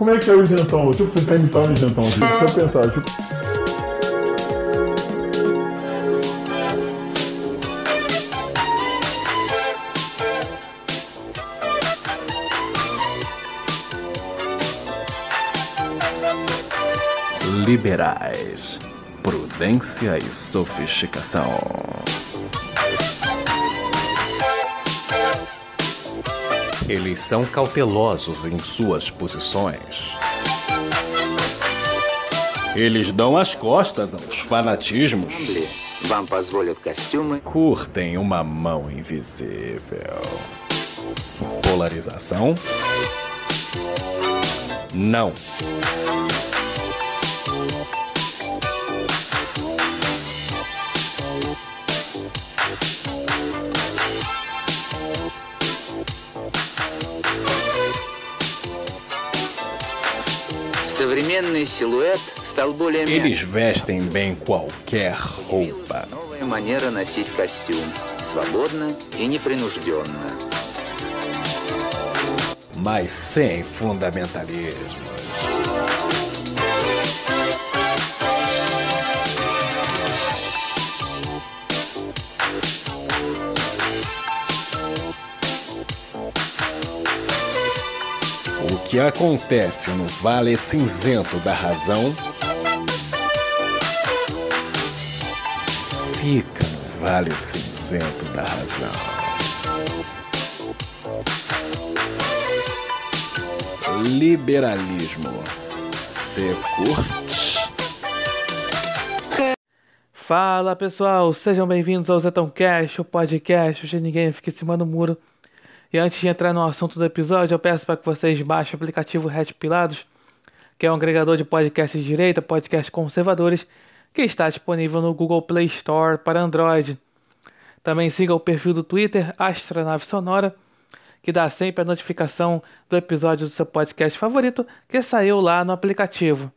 Como é que é o isentão? Deixa eu tentar imitar o isentão aqui. Deixa eu pensar. Deixa eu... Liberais, prudência e sofisticação. Eles são cautelosos em suas posições. Eles dão as costas aos fanatismos. Curtem uma mão invisível. Polarização? Não. Современный силуэт стал более Eles мягким. vestem bem qualquer roupa. Новая манера носить костюм. Свободно и непринужденно. mas sem fundamentalismos. Que acontece no Vale Cinzento da Razão fica no Vale Cinzento da Razão. Liberalismo. Você curte? Fala pessoal, sejam bem-vindos ao Zetão Cast, o podcast onde ninguém fica em cima do muro. E antes de entrar no assunto do episódio, eu peço para que vocês baixem o aplicativo Red Pilados, que é um agregador de podcasts de direita, podcasts conservadores, que está disponível no Google Play Store para Android. Também siga o perfil do Twitter Astronave Sonora, que dá sempre a notificação do episódio do seu podcast favorito que saiu lá no aplicativo.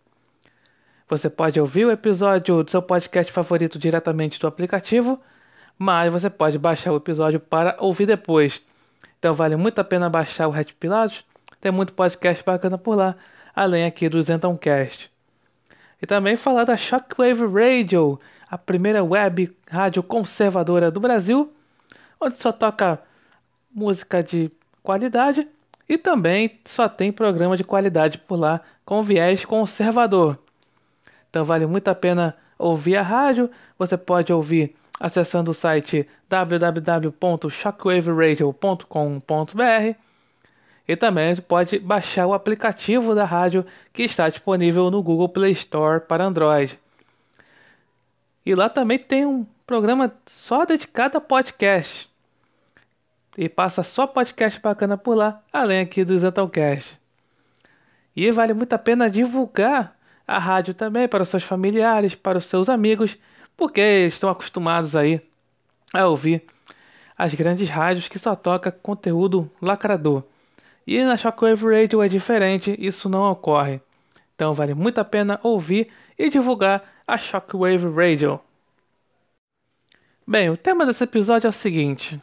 Você pode ouvir o episódio do seu podcast favorito diretamente do aplicativo, mas você pode baixar o episódio para ouvir depois. Então vale muito a pena baixar o Red Pilados, tem muito podcast bacana por lá, além aqui do Zentoncast. E também falar da Shockwave Radio, a primeira web rádio conservadora do Brasil, onde só toca música de qualidade e também só tem programa de qualidade por lá com viés conservador. Então vale muito a pena ouvir a rádio. Você pode ouvir acessando o site www.shockwaveradio.com.br e também pode baixar o aplicativo da rádio que está disponível no Google Play Store para Android. E lá também tem um programa só dedicado a podcast. E passa só podcast bacana por lá, além aqui do Zentalcast. E vale muito a pena divulgar a rádio também para os seus familiares, para os seus amigos, porque estão acostumados aí a ouvir as grandes rádios que só toca conteúdo lacrador. E na Shockwave Radio é diferente, isso não ocorre. Então vale muito a pena ouvir e divulgar a Shockwave Radio. Bem, o tema desse episódio é o seguinte.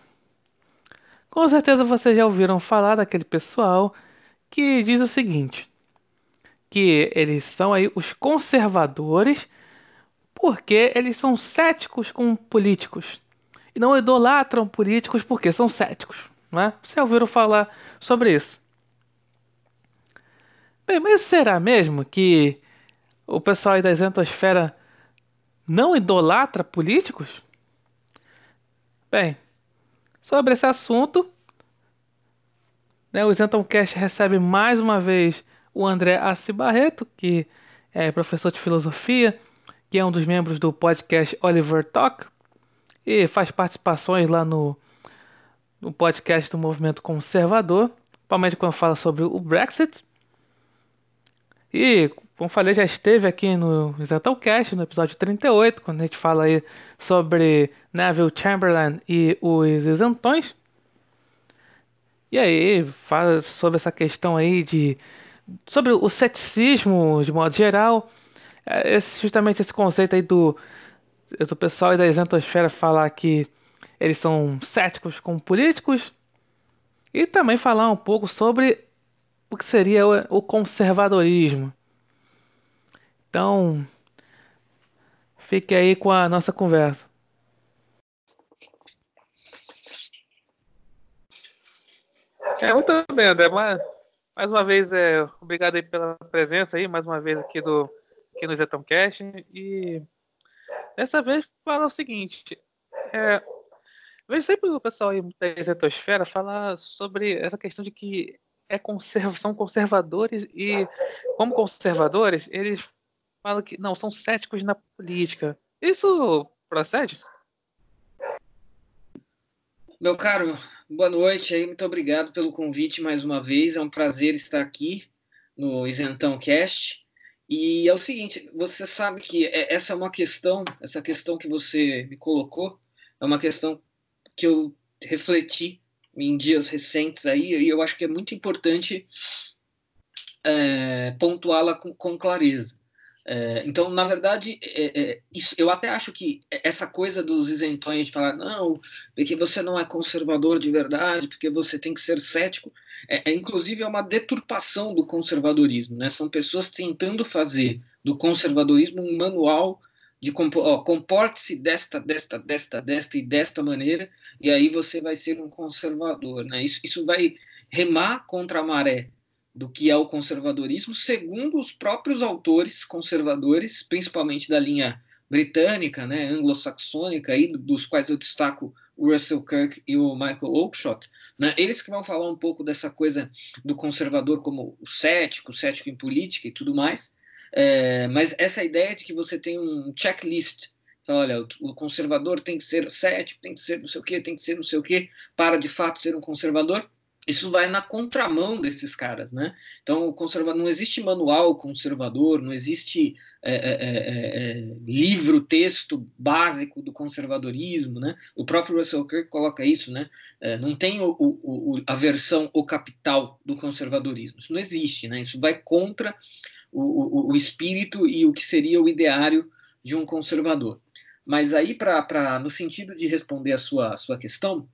Com certeza vocês já ouviram falar daquele pessoal que diz o seguinte: que eles são aí os conservadores porque eles são céticos com políticos e não idolatram políticos porque são céticos, né? Vocês já ouviram falar sobre isso? Bem, mas será mesmo que o pessoal aí da isentosfera não idolatra políticos? Bem, sobre esse assunto, né, o Isentoncast recebe mais uma vez o André Assi Barreto, que é professor de filosofia, que é um dos membros do podcast Oliver Talk e faz participações lá no, no podcast do Movimento Conservador, principalmente quando fala sobre o Brexit. E, como falei, já esteve aqui no Isentoncast, no episódio 38, quando a gente fala aí sobre Neville Chamberlain e os isentões. E aí, fala sobre essa questão aí de sobre o ceticismo de modo geral, esse, justamente esse conceito aí do, do pessoal da isentosfera falar que eles são céticos com políticos e também falar um pouco sobre o que seria o conservadorismo. Então, fique aí com a nossa conversa. É, muito bem, André. Mais, mais uma vez, é, obrigado aí pela presença aí, mais uma vez aqui, do, aqui no Zetão Cash. E dessa vez fala o seguinte. É, vejo sempre o pessoal aí da Zetosfera falar sobre essa questão de que é conserva, são conservadores e, como conservadores, eles falam que não, são céticos na política. Isso procede? Meu caro, boa noite aí, muito obrigado pelo convite mais uma vez. É um prazer estar aqui no Isentão Cast. E é o seguinte, você sabe que é, essa é uma questão, essa questão que você me colocou, é uma questão que eu refleti em dias recentes aí, e eu acho que é muito importante é, pontuá-la com, com, clareza. É, então, na verdade, é, é, isso, eu até acho que essa coisa dos isentões de falar, não, porque você não é conservador de verdade, porque você tem que ser cético, é, é inclusive é uma deturpação do conservadorismo. Né? São pessoas tentando fazer do conservadorismo um manual de comporte-se desta, desta, desta, desta e desta maneira, e aí você vai ser um conservador. Né? Isso, isso vai remar contra a maré do que é o conservadorismo, segundo os próprios autores conservadores, principalmente da linha britânica, né, anglo-saxônica, dos quais eu destaco o Russell Kirk e o Michael Oakeshott, né, eles que vão falar um pouco dessa coisa do conservador como o cético, o cético em política e tudo mais, é, mas essa ideia de que você tem um checklist, então, olha, o, conservador tem que ser cético, tem que ser não sei o quê, tem que ser não sei o quê, para de fato ser um conservador, isso vai na contramão desses caras, né? Então, o conservador não existe manual conservador, não existe é, é, é, livro, texto básico do conservadorismo, né? O próprio Russell Kirk coloca isso, né? É, não tem o, o, o, a versão o capital do conservadorismo. Isso não existe, né? Isso vai contra o, o, espírito e o que seria o ideário de um conservador. Mas aí, para no sentido de responder a sua, a sua questão,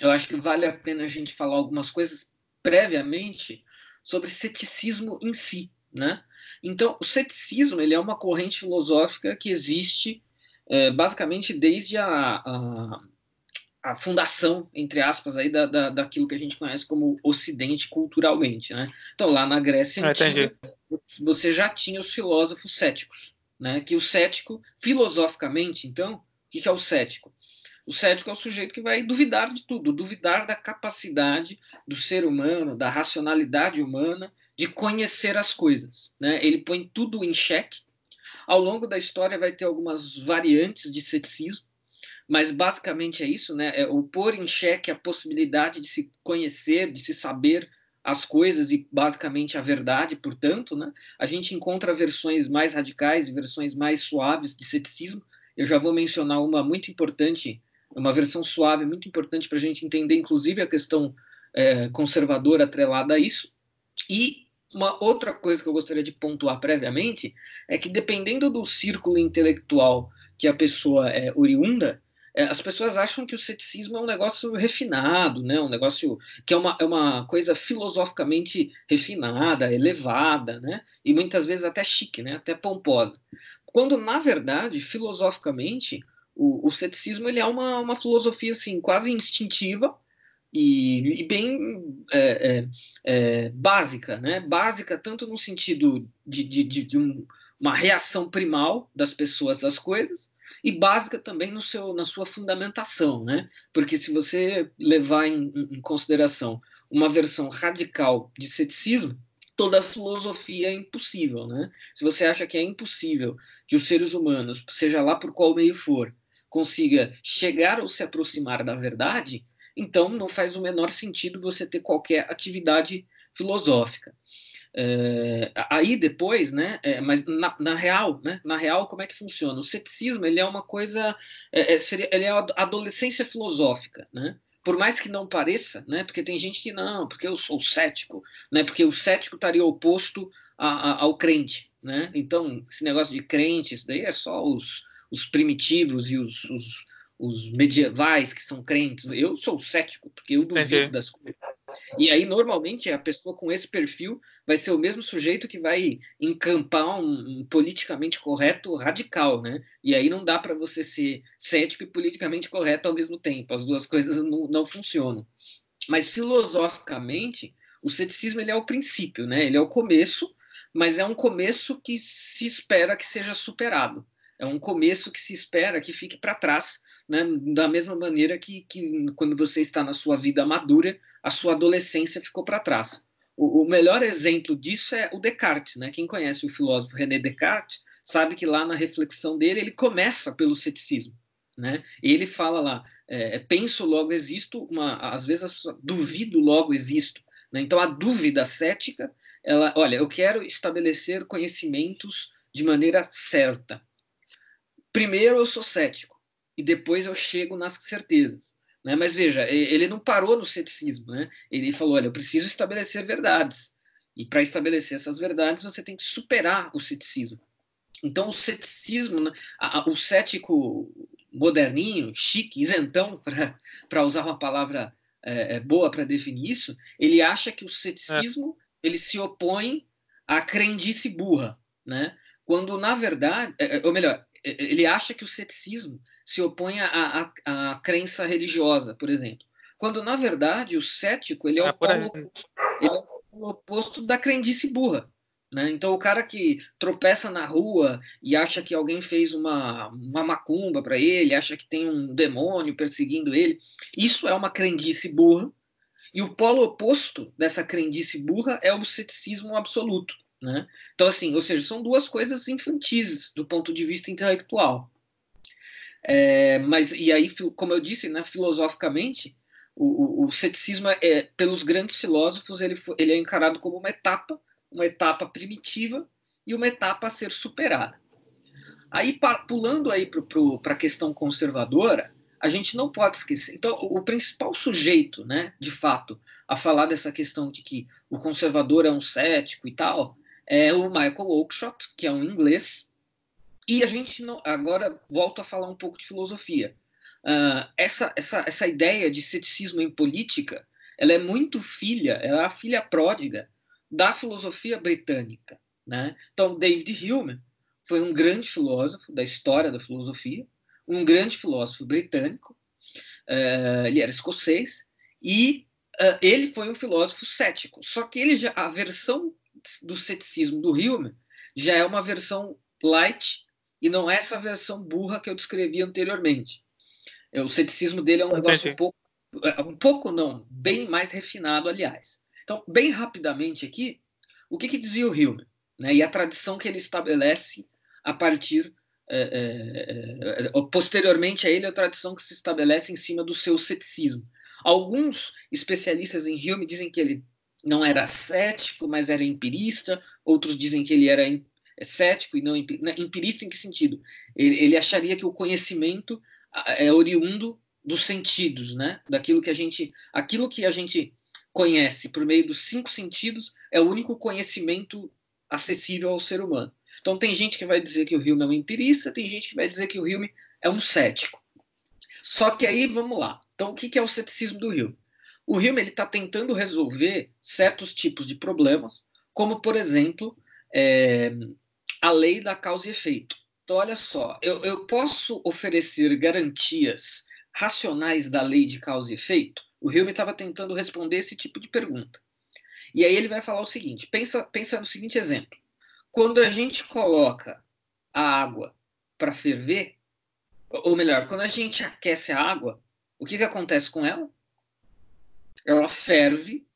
eu acho que vale a pena a gente falar algumas coisas previamente sobre ceticismo em si, né? Então, o ceticismo ele é uma corrente filosófica que existe é, basicamente desde a, a, a, fundação, entre aspas, aí da, da, daquilo que a gente conhece como Ocidente culturalmente, né? Então, lá na Grécia ah, Antiga, você já tinha os filósofos céticos, né? Que o cético, filosoficamente, então, o que é o cético? O cético é o sujeito que vai duvidar de tudo, duvidar da capacidade do ser humano, da racionalidade humana de conhecer as coisas. Né? Ele põe tudo em xeque. Ao longo da história vai ter algumas variantes de ceticismo, mas basicamente é isso, né? É o pôr em xeque a possibilidade de se conhecer, de se saber as coisas e basicamente a verdade, portanto, né? A gente encontra versões mais radicais versões mais suaves de ceticismo. Eu já vou mencionar uma muito importante é uma versão suave, muito importante para a gente entender, inclusive, a questão é, conservadora atrelada a isso. E uma outra coisa que eu gostaria de pontuar previamente é que, dependendo do círculo intelectual que a pessoa é oriunda, é, as pessoas acham que o ceticismo é um negócio refinado, né? um negócio que é uma, é uma coisa filosoficamente refinada, elevada, né? e muitas vezes até chique, né? até pomposa. Quando, na verdade, filosoficamente, o, o ceticismo ele é uma, uma filosofia assim quase instintiva e, e bem é, é, é, básica, né? Básica tanto no sentido de, de, de, de um, uma reação primal das pessoas às coisas e básica também no seu, na sua fundamentação, né? Porque se você levar em, em consideração uma versão radical de ceticismo, toda filosofia é impossível, né? Se você acha que é impossível que os seres humanos, seja lá por qual meio for, consiga chegar ou se aproximar da verdade, então não faz o menor sentido você ter qualquer atividade filosófica. É, aí depois, né, é, mas na, na, real, né, na real como é que funciona? O ceticismo ele é uma coisa, é, é seria, ele é a adolescência filosófica, né? Por mais que não pareça, né, porque tem gente que não, porque eu sou cético, né, porque o cético estaria oposto a, a, ao crente, né? Então esse negócio de crente, isso daí é só os os primitivos e os, os, os, medievais que são crentes. Eu sou cético, porque eu duvido Entendi. das coisas. E aí, normalmente, a pessoa com esse perfil vai ser o mesmo sujeito que vai encampar um, um politicamente correto radical, né? E aí não dá para você ser cético e politicamente correto ao mesmo tempo. As duas coisas não, não funcionam. Mas filosoficamente, o ceticismo ele é o princípio, né? Ele é o começo, mas é um começo que se espera que seja superado. É um começo que se espera que fique para trás, né? da mesma maneira que, que quando você está na sua vida madura, a sua adolescência ficou para trás. O, o, melhor exemplo disso é o Descartes. Né? Quem conhece o filósofo René Descartes sabe que lá na reflexão dele ele começa pelo ceticismo. Né? Ele fala lá, é, penso, logo existo, uma, às vezes as pessoas duvido, logo existo. Né? Então a dúvida cética, ela, olha, eu quero estabelecer conhecimentos de maneira certa primeiro eu sou cético e depois eu chego nas certezas. Né? Mas veja, ele não parou no ceticismo. Né? Ele falou: olha, eu preciso estabelecer verdades. E para estabelecer essas verdades, você tem que superar o ceticismo. Então, o ceticismo, né? o cético moderninho, chique, isentão, para usar uma palavra é, é boa para definir isso, ele acha que o ceticismo é. ele se opõe à crendice burra, né? Quando, na verdade, é, é, ou melhor, ele acha que o ceticismo se opõe à, à, à crença religiosa, por exemplo. Quando, na verdade, o cético ele é, o, polo, ele é o oposto da crendice burra. Né? Então, o cara que tropeça na rua e acha que alguém fez uma, uma macumba para ele, acha que tem um demônio perseguindo ele, isso é uma crendice burra. E o polo oposto dessa crendice burra é o ceticismo absoluto. Né? Então, assim, ou seja, são duas coisas infantis do ponto de vista intelectual. É, mas, e aí, como eu disse, né, filosoficamente, o, o, o ceticismo, é, pelos grandes filósofos, ele, ele é encarado como uma etapa, uma etapa primitiva e uma etapa a ser superada. Aí, pulando aí para a questão conservadora, a gente não pode esquecer. Então, o principal sujeito, né, de fato, a falar dessa questão de que o conservador é um cético e tal, é o Michael Oakeshott, que é um inglês. E a gente não, agora volto a falar um pouco de filosofia. Uh, essa, essa, essa ideia de ceticismo em política, ela é muito filha, ela é a filha pródiga da filosofia britânica. Né? Então, David Hume foi um grande filósofo da história da filosofia, um grande filósofo britânico, uh, ele era escocês, e uh, ele foi um filósofo cético. Só que ele já, a versão do ceticismo do Hume já é uma versão light e não é essa versão burra que eu descrevi anteriormente. É, o ceticismo dele é um negócio um pouco, é, um pouco não, bem mais refinado, aliás. Então, bem rapidamente aqui, o que, que dizia o Hume? Né, e a tradição que ele estabelece a partir é, é, é, posteriormente a ele a tradição que se estabelece em cima do seu ceticismo. Alguns especialistas em Hume dizem que ele não era cético, mas era empirista. Outros dizem que ele era é cético e não né, empirista. Em que sentido? Ele, ele acharia que o conhecimento é oriundo dos sentidos, né? Daquilo que a gente, aquilo que a gente conhece por meio dos cinco sentidos é o único conhecimento acessível ao ser humano. Então tem gente que vai dizer que o Hume é um empirista, tem gente que vai dizer que o Hume é um cético. Só que aí vamos lá. Então o que é o ceticismo do Hume? O Hume está tentando resolver certos tipos de problemas, como, por exemplo, é, a lei da causa e efeito. Então, olha só, eu, eu posso oferecer garantias racionais da lei de causa e efeito? O Hume estava tentando responder esse tipo de pergunta. E aí ele vai falar o seguinte: pensa, pensa no seguinte exemplo. Quando a gente coloca a água para ferver, ou melhor, quando a gente aquece a água, o que, que acontece com ela? Ela ferve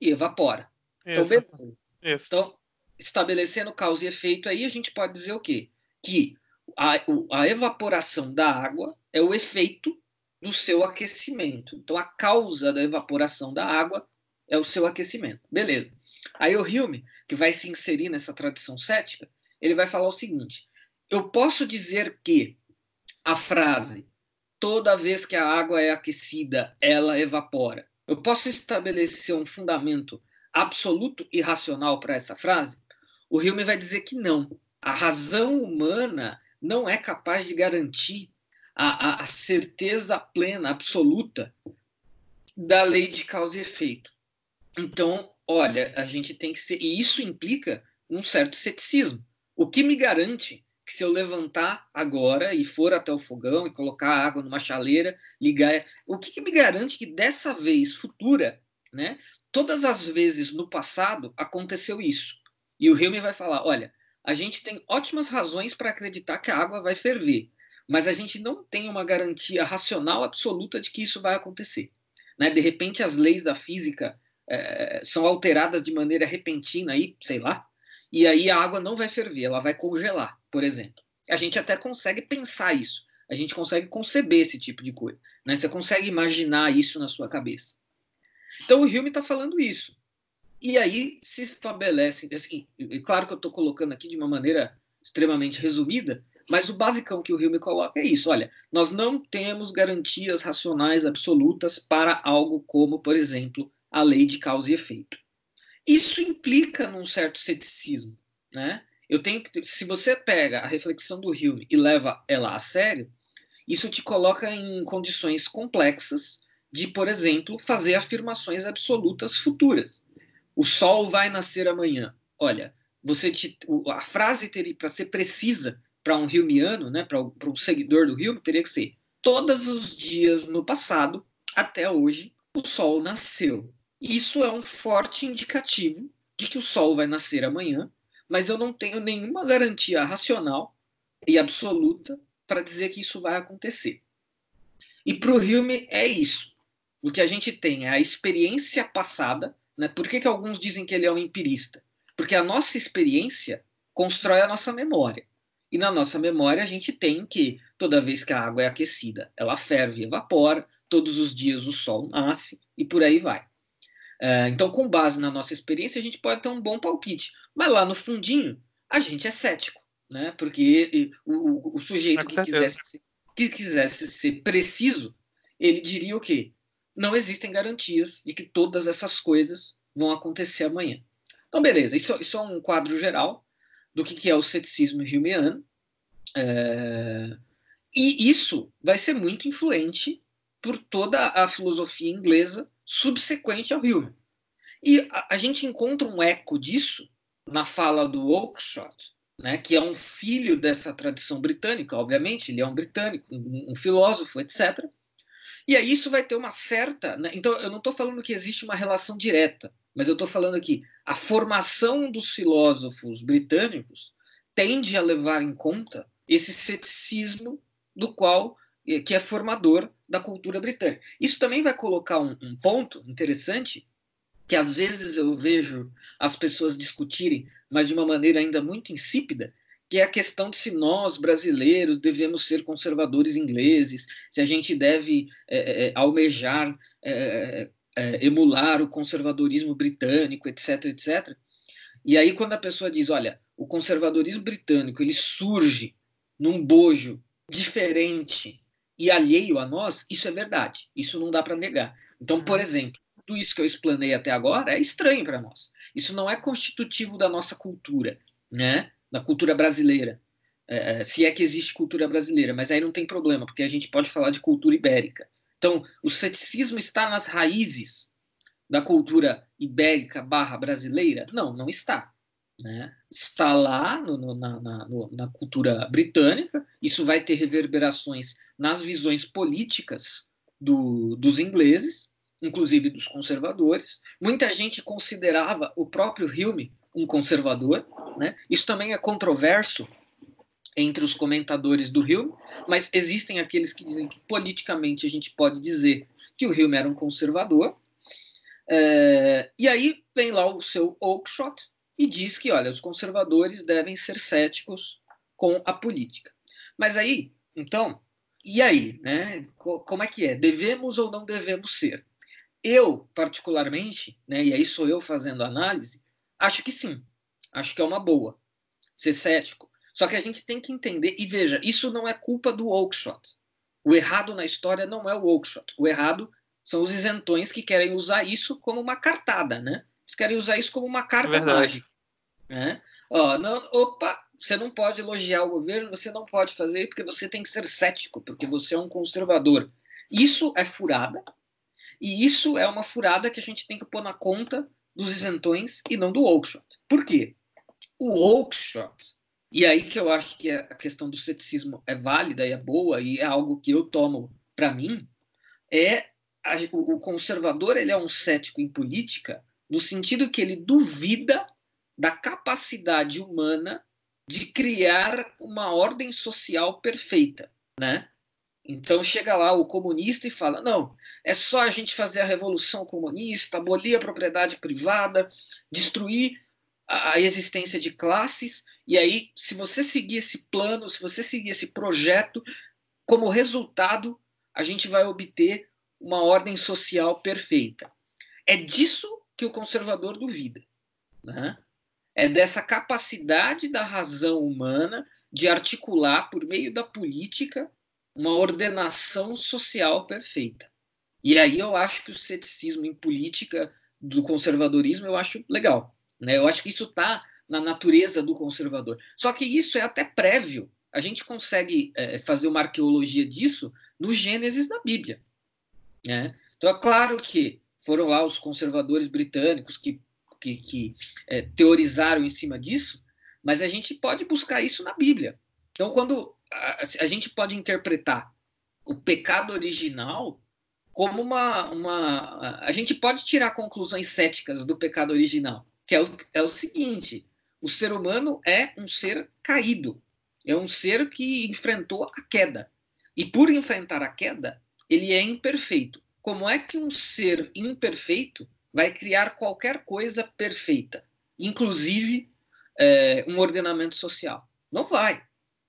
e evapora. Então, Isso. Então, beleza. Isso. Então, estabelecendo causa e efeito aí, a gente pode dizer o quê? Que a, a evaporação da água é o efeito do seu aquecimento. Então, a causa da evaporação da água é o seu aquecimento. Beleza. Aí o Hume, que vai se inserir nessa tradição cética, ele vai falar o seguinte: eu posso dizer que a frase toda vez que a água é aquecida, ela evapora eu posso estabelecer um fundamento absoluto e racional para essa frase? O Hume vai dizer que não. A razão humana não é capaz de garantir a, a, a certeza plena, absoluta da lei de causa e efeito. Então, olha, a gente tem que ser. E isso implica um certo ceticismo. O que me garante que se eu levantar agora e for até o fogão e colocar água numa chaleira, ligar. O que, que me garante que dessa vez futura, né? Todas as vezes no passado aconteceu isso. E o Hilme vai falar: olha, a gente tem ótimas razões para acreditar que a água vai ferver, mas a gente não tem uma garantia racional absoluta de que isso vai acontecer. Né? De repente, as leis da física é, são alteradas de maneira repentina, aí, sei lá, e aí a água não vai ferver, ela vai congelar, por exemplo. A gente até consegue pensar isso, a gente consegue conceber esse tipo de coisa. Né? Você consegue imaginar isso na sua cabeça. Então o Hume está falando isso. E aí se estabelece, assim, claro que eu estou colocando aqui de uma maneira extremamente resumida, mas o basicão que o Hume coloca é isso: olha, nós não temos garantias racionais absolutas para algo como, por exemplo, a lei de causa e efeito. Isso implica num certo ceticismo, né? Eu tenho que, se você pega a reflexão do Hume e leva ela a sério, isso te coloca em condições complexas de, por exemplo, fazer afirmações absolutas futuras o sol vai nascer amanhã. Olha, você te, a frase teria para ser precisa para um Hilmiano, né, para um seguidor do Hilme, teria que ser: todos os dias no passado até hoje o sol nasceu. Isso é um forte indicativo de que o sol vai nascer amanhã, mas eu não tenho nenhuma garantia racional e absoluta para dizer que isso vai acontecer. E para o Hume é isso. O que a gente tem é a experiência passada né? Por que, que alguns dizem que ele é um empirista? Porque a nossa experiência constrói a nossa memória. E na nossa memória a gente tem que, toda vez que a água é aquecida, ela ferve e evapora, todos os dias o sol nasce e por aí vai. É, então, com base na nossa experiência, a gente pode ter um bom palpite. Mas lá no fundinho, a gente é cético, né? Porque o, o, o sujeito que quisesse, ser, que quisesse ser preciso, ele diria o quê? não existem garantias de que todas essas coisas vão acontecer amanhã. Então, beleza, isso, isso é um quadro geral do que, que é o ceticismo humeano. É... E isso vai ser muito influente por toda a filosofia inglesa subsequente ao Hume. E a, a gente encontra um eco disso na fala do Oakeshott, né, que é um filho dessa tradição britânica, obviamente, ele é um britânico, um, um filósofo, etc. E aí isso vai ter uma certa. Né? Então, eu não estou falando que existe uma relação direta, mas eu estou falando aqui a formação dos filósofos britânicos tende a levar em conta esse ceticismo do qual que é formador da cultura britânica. Isso também vai colocar um, um ponto interessante que às vezes eu vejo as pessoas discutirem, mas de uma maneira ainda muito insípida, que é a questão de se nós, brasileiros, devemos ser conservadores ingleses, se a gente deve é, é, é almejar, é, é, emular o conservadorismo britânico, etc, etc. E aí, quando a pessoa diz, olha, o conservadorismo britânico ele surge num bojo diferente e alheio a nós, isso é verdade, isso não dá para negar. Então, por uhum. exemplo, tudo isso que eu explanei até agora é estranho para nós. Isso não é constitutivo da nossa cultura, né? na cultura brasileira. É, é, se é que existe cultura brasileira, mas aí não tem problema, porque a gente pode falar de cultura ibérica. Então, o ceticismo está nas raízes da cultura ibérica barra brasileira? Não, não está. Né? Está lá no, no, na, na, na cultura britânica, isso vai ter reverberações nas visões políticas do, dos ingleses, inclusive dos conservadores. Muita gente considerava o próprio Hume um conservador. Né? Isso também é controverso entre os comentadores do Hume, mas existem aqueles que dizem que politicamente a gente pode dizer que o Hume era um conservador. É, e aí vem lá o seu Oakeshott e diz que, olha, os conservadores devem ser céticos com a política. Mas aí, então, e aí, né? Como é que é? Devemos ou não devemos ser? Eu, particularmente, né, e aí sou eu fazendo análise, Acho que sim. Acho que é uma boa. Ser cético. Só que a gente tem que entender, e veja, isso não é culpa do Oakeshott. O errado na história não é o Oakeshott. O errado são os isentões que querem usar isso como uma cartada, né? Eles querem usar isso como uma carta mágica. Né? Ó, não, opa, você não pode elogiar o governo, você não pode fazer porque você tem que ser cético, porque você é um conservador. Isso é furada, E isso é uma furada que a gente tem que pôr na conta dos isentões e não do Oakeshott. Por quê? O Oakeshott, e aí que eu acho que a questão do ceticismo é válida e é boa e é algo que eu tomo para mim, é a, o conservador ele é um cético em política no sentido que ele duvida da capacidade humana de criar uma ordem social perfeita, né? Então chega lá o comunista e fala: não, é só a gente fazer a revolução comunista, abolir a propriedade privada, destruir a, existência de classes, e aí, se você seguir esse plano, se você seguir esse projeto, como resultado, a gente vai obter uma ordem social perfeita. É disso que o conservador duvida. Né? É dessa capacidade da razão humana de articular, por meio da política, uma ordenação social perfeita. E aí eu acho que o ceticismo em política do conservadorismo eu acho legal. Né? Eu acho que isso está na natureza do conservador. Só que isso é até prévio. A gente consegue é, fazer uma arqueologia disso no Gênesis da Bíblia. Né? Então é claro que foram lá os conservadores britânicos que, que, que é, teorizaram em cima disso, mas a gente pode buscar isso na Bíblia. Então, quando a, a gente pode interpretar o pecado original como uma, uma. A gente pode tirar conclusões céticas do pecado original, que é o, é o seguinte: o ser humano é um ser caído, é um ser que enfrentou a queda. E por enfrentar a queda, ele é imperfeito. Como é que um ser imperfeito vai criar qualquer coisa perfeita, inclusive é, um ordenamento social? Não vai.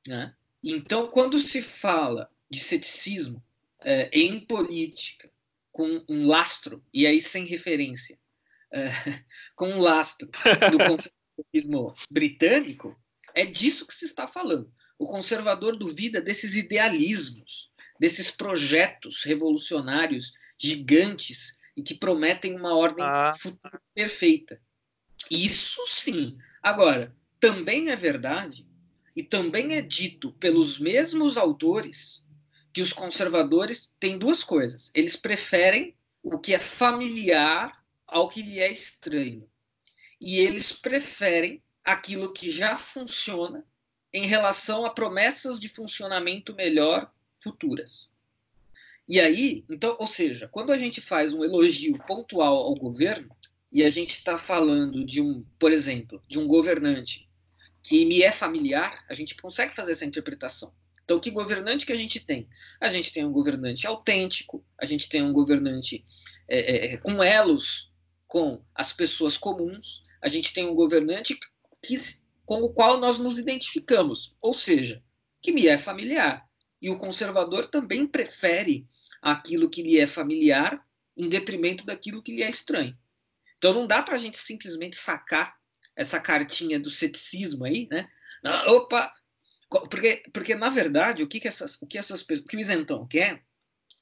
Né? Então, quando se fala de ceticismo é, em política, com um lastro, e aí sem referência, é, com um lastro do conservadorismo britânico, é disso que se está falando. O conservador duvida desses idealismos, desses projetos revolucionários gigantes e que prometem uma ordem ah. futura perfeita. Isso sim. Agora, também é verdade e também é dito pelos mesmos autores que os conservadores têm duas coisas. Eles preferem o que é familiar ao que lhe é estranho. E eles preferem aquilo que já funciona em relação a promessas de funcionamento melhor futuras. E aí, então, ou seja, quando a gente faz um elogio pontual ao governo e a gente está falando de um, por exemplo, de um governante que me é familiar, a gente consegue fazer essa interpretação. Então, que governante que a gente tem? A gente tem um governante autêntico, a gente tem um governante é, é, é, com elos com as pessoas comuns, a gente tem um governante que, com o qual nós nos identificamos, ou seja, que me é familiar. E o conservador também prefere aquilo que lhe é familiar em detrimento daquilo que lhe é estranho. Então não dá para a gente simplesmente sacar essa cartinha do ceticismo aí, né? Não, opa, porque, porque na verdade o que, que essas, o que essas pessoas, o que o isentão quer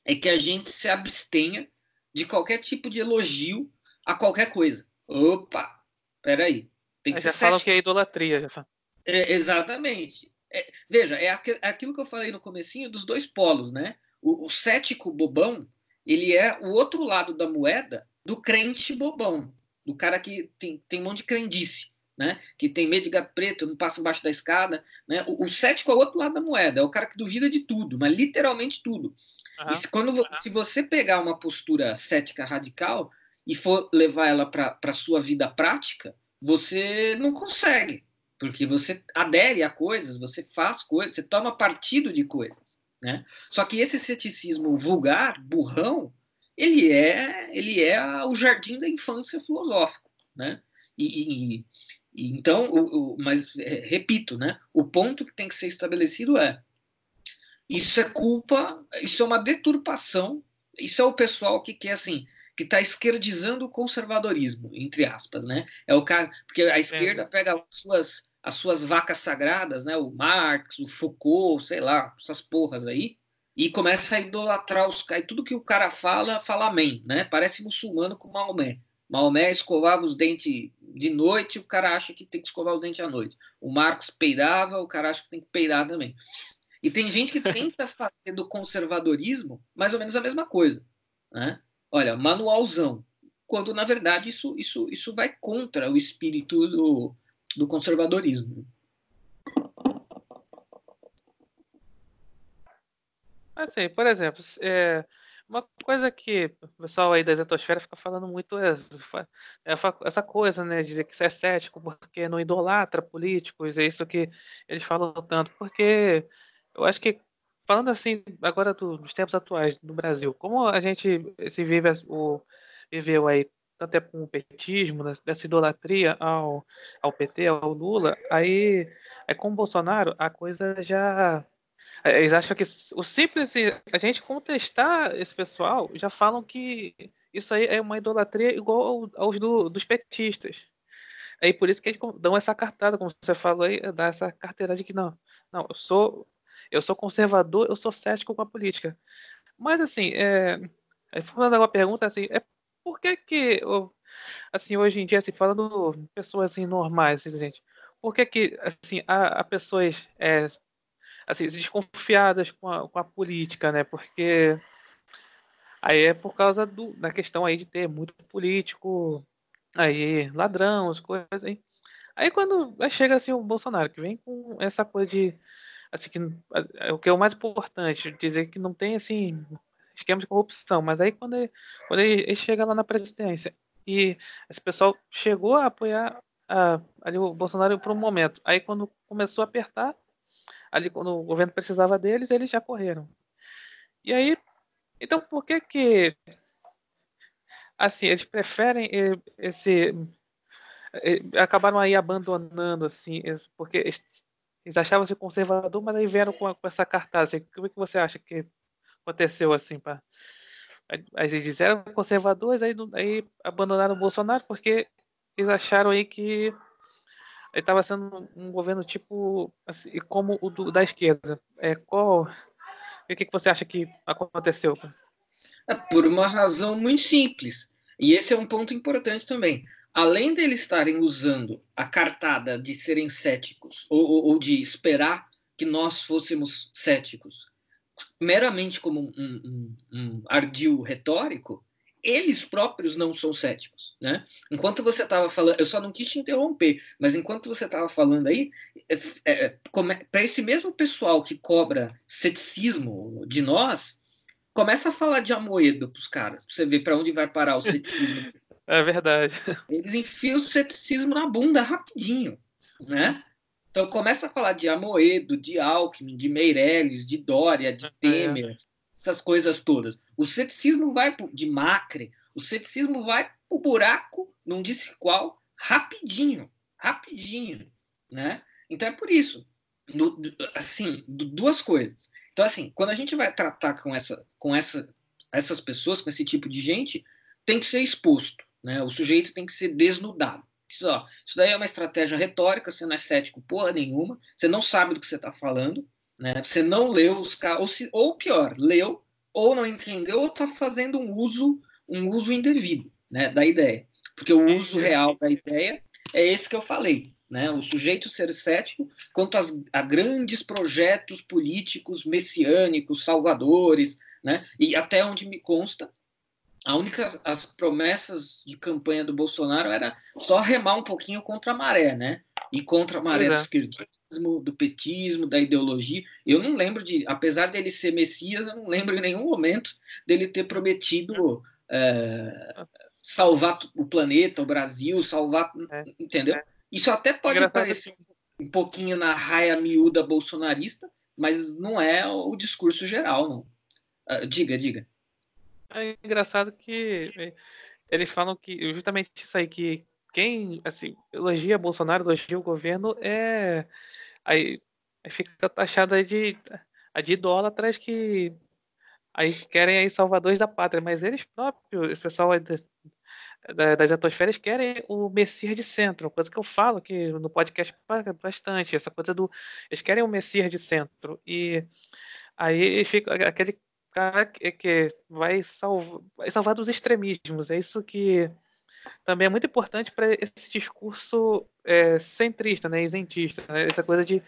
é que a gente se abstenha de qualquer tipo de elogio a qualquer coisa. Opa, peraí, tem que já ser falam que é idolatria, já É, exatamente. É, veja, é, é aquilo que eu falei no comecinho dos dois polos, né? O, o cético bobão, ele é o outro lado da moeda do crente bobão do cara que tem, tem um monte de crendice, né? Que tem medo de gato preto, não passa embaixo da escada, né? O, o cético é o outro lado da moeda, é o cara que duvida de tudo, mas literalmente tudo. Uhum. E quando, uhum. se você pegar uma postura cética radical e for levar ela para a sua vida prática, você não consegue, porque você adere a coisas, você faz coisas, você toma partido de coisas. Né? Só que esse ceticismo vulgar, burrão, ele é ele é o jardim da infância filosófico, né? E, e, e então, o, o, mas é, repito, né? O ponto que tem que ser estabelecido é isso é culpa, isso é uma deturpação, isso é o pessoal que quer assim que está esquerdizando o conservadorismo, entre aspas, né? É o cara, porque a esquerda pega as suas, as suas vacas sagradas, né? O Marx, o Foucault, sei lá, essas porras aí, e começa a idolatrar os caras. Tudo que o cara fala, fala amém, né? Parece muçulmano com Maomé. Maomé escovava os dentes de noite, o cara acha que tem que escovar os dentes à noite. O Marcos peidava, o cara acha que tem que peidar também. E tem gente que tenta fazer do conservadorismo mais ou menos a mesma coisa, né? olha, manualzão, quando na verdade isso, isso, isso vai contra o espírito do, do conservadorismo. Assim, por exemplo, é, uma coisa que o pessoal aí da exatosfera fica falando muito é essa, essa coisa, né? Dizer que você é cético porque não idolatra políticos, é isso que eles falam tanto. Porque eu acho que, falando assim, agora do, dos tempos atuais do Brasil, como a gente se vive, o, viveu aí tanto é com o petismo, dessa idolatria ao, ao PT, ao Lula, aí é com o Bolsonaro a coisa já é, eles acham que o simples a gente contestar esse pessoal já falam que isso aí é uma idolatria igual aos do, dos petistas. Aí por isso que eles dão essa cartada, como você falou aí, dá essa carteira de que não, não, eu sou eu sou conservador, eu sou cético com a política. Mas assim, é, falando uma pergunta assim, é por que que assim hoje em dia se assim, falando pessoas assim normais, assim, gente, por que que assim há, há pessoas é, assim, desconfiadas com a, com a política, né? Porque aí é por causa do, da questão aí de ter muito político, aí ladrão, as coisas aí. Aí quando aí chega assim o Bolsonaro, que vem com essa coisa de assim que o que é o mais importante, dizer que não tem assim esquema de corrupção, mas aí quando ele, quando ele, chega lá na presidência e esse pessoal chegou a apoiar a, ali o Bolsonaro por um momento, aí quando começou a apertar ali quando o governo precisava deles, eles já correram. E aí, então por que que assim, eles preferem esse acabaram aí abandonando assim, porque eles achavam se conservador, mas aí vieram com, com essa cartaz. Assim, como é que você acha que aconteceu assim para eles disseram conservadores, aí, aí abandonaram o Bolsonaro porque eles acharam aí que ele estava sendo um governo tipo assim, como o do, da esquerda. É, qual, o que, que você acha que aconteceu? É por uma razão muito simples. E esse é um ponto importante também. Além deles estarem usando a cartada de serem céticos, ou, ou, ou de esperar que nós fôssemos céticos, meramente como um, um, um ardil retórico, eles próprios não são céticos, né? Enquanto você estava falando, eu só não quis te interromper, mas enquanto você estava falando aí, é, é, para esse mesmo pessoal que cobra ceticismo de nós, começa a falar de Amoedo para os caras, para você ver para onde vai parar o ceticismo. É verdade. Eles enfiam o ceticismo na bunda rapidinho, né? Então começa a falar de Amoedo, de Alckmin, de Meirelles, de Dória, de é. Temer, essas coisas todas. O ceticismo vai de Macri, o ceticismo vai pro buraco, não disse qual, rapidinho, rapidinho, né? Então é por isso, no, assim, duas coisas. Então assim, quando a gente vai tratar com essa, com essa, essas pessoas, com esse tipo de gente, tem que ser exposto, né? O sujeito tem que ser desnudado. Isso, ó, isso daí é uma estratégia retórica, você não é cético porra nenhuma, você não sabe do que você está falando, né? Você não leu os casos, ou, ou pior, leu, ou não entendeu, ou está fazendo um uso, um uso indevido né, da ideia. Porque o uso real da ideia é esse que eu falei. Né? O sujeito ser cético quanto às, a grandes projetos políticos messiânicos, salvadores, né? e até onde me consta, a única as promessas de campanha do Bolsonaro era só remar um pouquinho contra a maré, né? E contra a maré é. do esquerdismo, do petismo, da ideologia. Eu não lembro de, apesar dele ser Messias, eu não lembro em nenhum momento dele ter prometido é, salvar o planeta, o Brasil, salvar, é. entendeu? É. Isso até pode parecer um pouquinho na raia miúda bolsonarista, mas não é o discurso geral, não. Uh, diga, diga. É engraçado que é, eles falam que justamente isso aí que quem assim elogia Bolsonaro, elogia o governo é aí, fica taxado de de idólatras que aí querem aí salvadores da pátria, mas eles próprios, o pessoal das atmosferas querem o Messias de centro, coisa que eu falo aqui no podcast bastante, essa coisa do eles querem o Messias de centro e aí fica aquele cara que, que vai, salvar, vai salvar dos extremismos, é isso que também é muito importante para esse discurso é, centrista, né, isentista, né, essa coisa de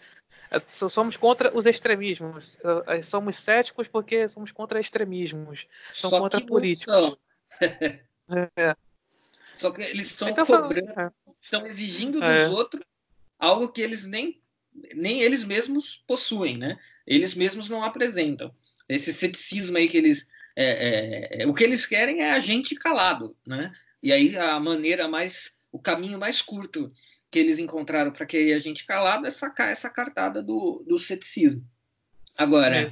é, somos contra os extremismos, é, somos céticos porque somos contra extremismos, somos contra políticos. É. Só que eles estão então, cobrando, é. estão exigindo dos é. outros algo que eles nem, nem eles mesmos possuem, né? Eles mesmos não apresentam. Esse ceticismo aí que eles. É, é, é, o que eles querem é a gente calado, né? E aí a maneira mais. O caminho mais curto que eles encontraram para querer a gente calado é sacar essa cartada do, do ceticismo. Agora,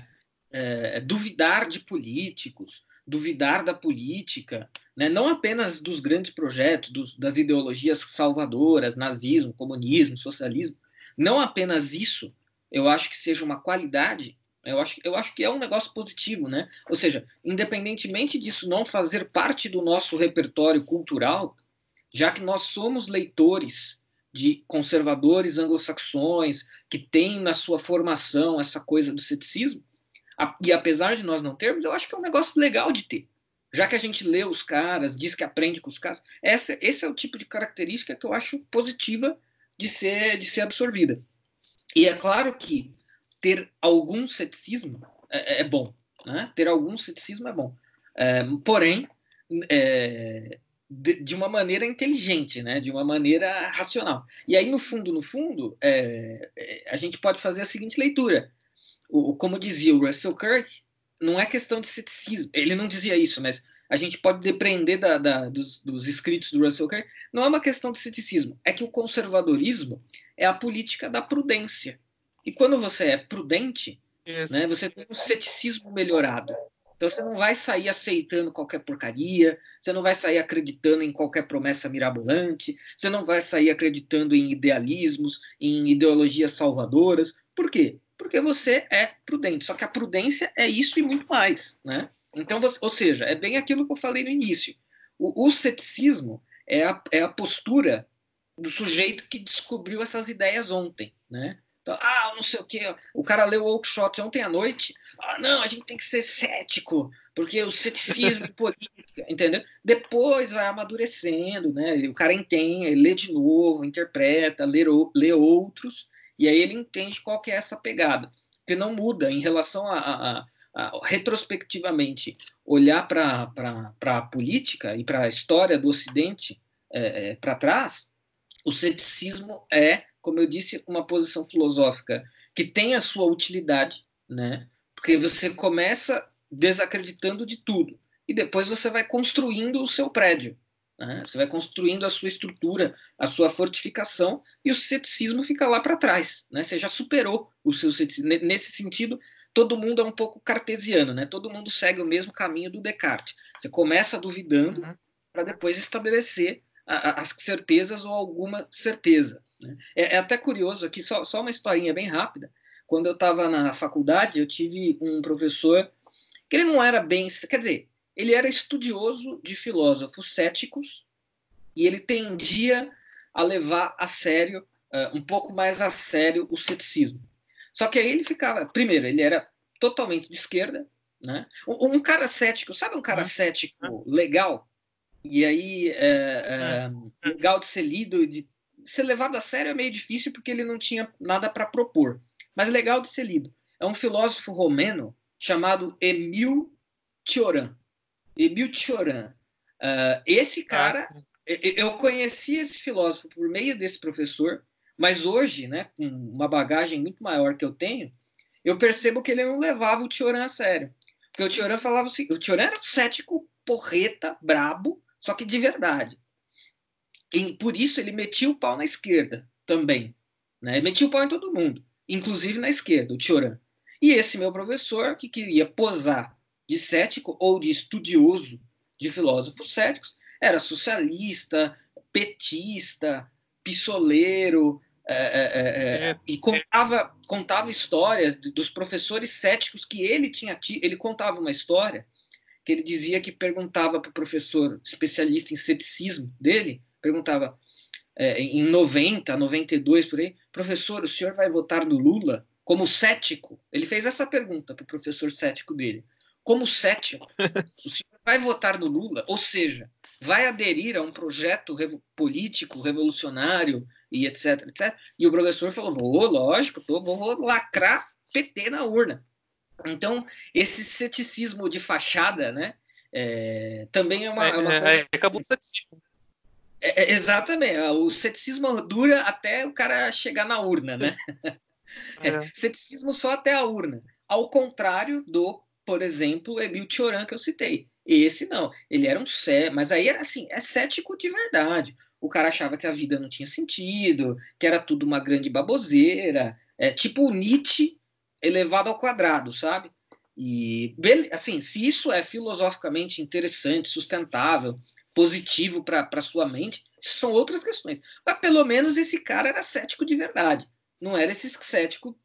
é, duvidar de políticos, duvidar da política, né? não apenas dos grandes projetos, dos, das ideologias salvadoras, nazismo, comunismo, socialismo, não apenas isso, eu acho que seja uma qualidade, eu acho, eu acho que é um negócio positivo, né? Ou seja, independentemente disso não fazer parte do nosso repertório cultural, já que nós somos leitores de conservadores anglo-saxões que têm na sua formação essa coisa do ceticismo, e apesar de nós não termos, eu acho que é um negócio legal de ter. Já que a gente lê os caras, diz que aprende com os caras, essa, esse é o tipo de característica que eu acho positiva de ser, de ser absorvida. E é claro que ter algum ceticismo é, é, é bom. Né? Ter algum ceticismo é bom. É, porém, é, de, de, uma maneira inteligente, né? de uma maneira racional. E aí, no fundo, no fundo, é, é, a gente pode fazer a seguinte leitura. O, como dizia o Russell Kirk, não é questão de ceticismo. Ele não dizia isso, mas a gente pode depreender da, da, dos, dos, escritos do Russell Kirk. Não é uma questão de ceticismo. É que o conservadorismo é a política da prudência. E quando você é prudente, né, você tem um ceticismo melhorado. Então você não vai sair aceitando qualquer porcaria, você não vai sair acreditando em qualquer promessa mirabolante, você não vai sair acreditando em idealismos, em ideologias salvadoras. Por quê? Porque você é prudente. Só que a prudência é isso e muito mais, né? Então, você, ou seja, é bem aquilo que eu falei no início. O, o ceticismo é a, é a postura do sujeito que descobriu essas ideias ontem, né? Então, ah, não sei o que. O cara leu o Oakeshott ontem à noite. Ah, não, a gente tem que ser cético, porque o ceticismo e política, entendeu? Depois vai amadurecendo, né? O cara entende, lê de novo, interpreta, lê, lê outros, e aí ele entende qual que é essa pegada. Porque não muda em relação a, a, a retrospectivamente olhar para a política e para a história do Ocidente é, é, para trás, o ceticismo é como eu disse, uma posição filosófica que tem a sua utilidade, né? Porque você começa desacreditando de tudo e depois você vai construindo o seu prédio. Né? Você vai construindo a sua estrutura, a sua fortificação e o ceticismo fica lá para trás. Né? Você já superou o seu ceticismo. Nesse sentido, todo mundo é um pouco cartesiano, né? Todo mundo segue o mesmo caminho do Descartes. Você começa duvidando uhum. para depois estabelecer a, a, as certezas ou alguma certeza. Né? É, é, até curioso aqui, só, só uma historinha bem rápida. Quando eu estava na faculdade, eu tive um professor que ele não era bem. Quer dizer, ele era estudioso de filósofos céticos e ele tendia a levar a sério, uh, um pouco mais a sério, o ceticismo. Só que aí ele ficava. Primeiro, ele era totalmente de esquerda. Né? Um, um cara cético, sabe um cara cético legal? E aí, é, é, legal de ser lido, de ser levado a sério é meio difícil porque ele não tinha nada para propor. Mas legal de ser lido. É um filósofo romeno chamado Emil Cioran. Emil Cioran. Uh, esse cara, ah, eu conheci esse filósofo por meio desse professor, mas hoje, né, com uma bagagem muito maior que eu tenho, eu percebo que ele não levava o Cioran a sério. Porque o Cioran falava assim, o Cioran era um cético porreta, brabo, só que de verdade. E por isso ele metia o pau na esquerda também. Né? Ele metia o pau em todo mundo, inclusive na esquerda, o Tioran. E esse meu professor, que queria posar de cético ou de estudioso de filósofos céticos, era socialista, petista, pisoleiro, é, é, é, é, e contava, contava histórias dos professores céticos que ele tinha tido. Ele contava uma história que ele dizia que perguntava para o professor especialista em ceticismo dele perguntava é, em 90, 92 por aí, professor, o senhor vai votar no Lula como cético? Ele fez essa pergunta para o professor cético dele. Como cético, o senhor vai votar no Lula? Ou seja, vai aderir a um projeto revo político, revolucionário e etc, etc. E o professor falou: vou, lógico, tô, vou lacrar PT na urna. Então, esse ceticismo de fachada, né? É, também é uma, é, é uma é, coisa... acabou o ceticismo. É, é, exatamente, o ceticismo dura até o cara chegar na urna, né? É. ceticismo só até a urna. Ao contrário do, por exemplo, Emil Cioran, que eu citei. Esse não, ele era um cético, mas aí era assim, é cético de verdade. O cara achava que a vida não tinha sentido, que era tudo uma grande baboseira, é tipo o Nietzsche elevado ao quadrado, sabe? E assim, se isso é filosoficamente interessante, sustentável, positivo para sua mente, são outras questões. Mas pelo menos esse cara era cético de verdade. Não era esse cético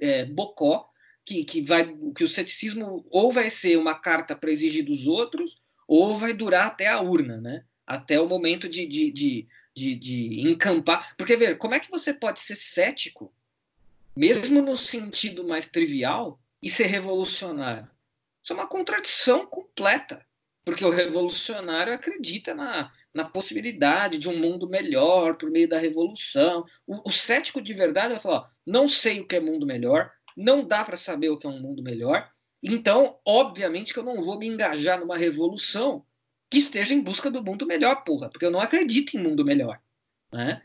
é, bocó que, que vai que o ceticismo ou vai ser uma carta para exigir dos outros ou vai durar até a urna, né? Até o momento de, de, de, de, de encampar. Porque, ver, como é que você pode ser cético, mesmo no sentido mais trivial, e ser revolucionário? Isso é uma contradição completa. Porque o revolucionário acredita na, na possibilidade de um mundo melhor por meio da revolução. O, o cético de verdade vai falar: não sei o que é mundo melhor, não dá para saber o que é um mundo melhor. Então, obviamente que eu não vou me engajar numa revolução que esteja em busca do mundo melhor, porra, porque eu não acredito em mundo melhor, né?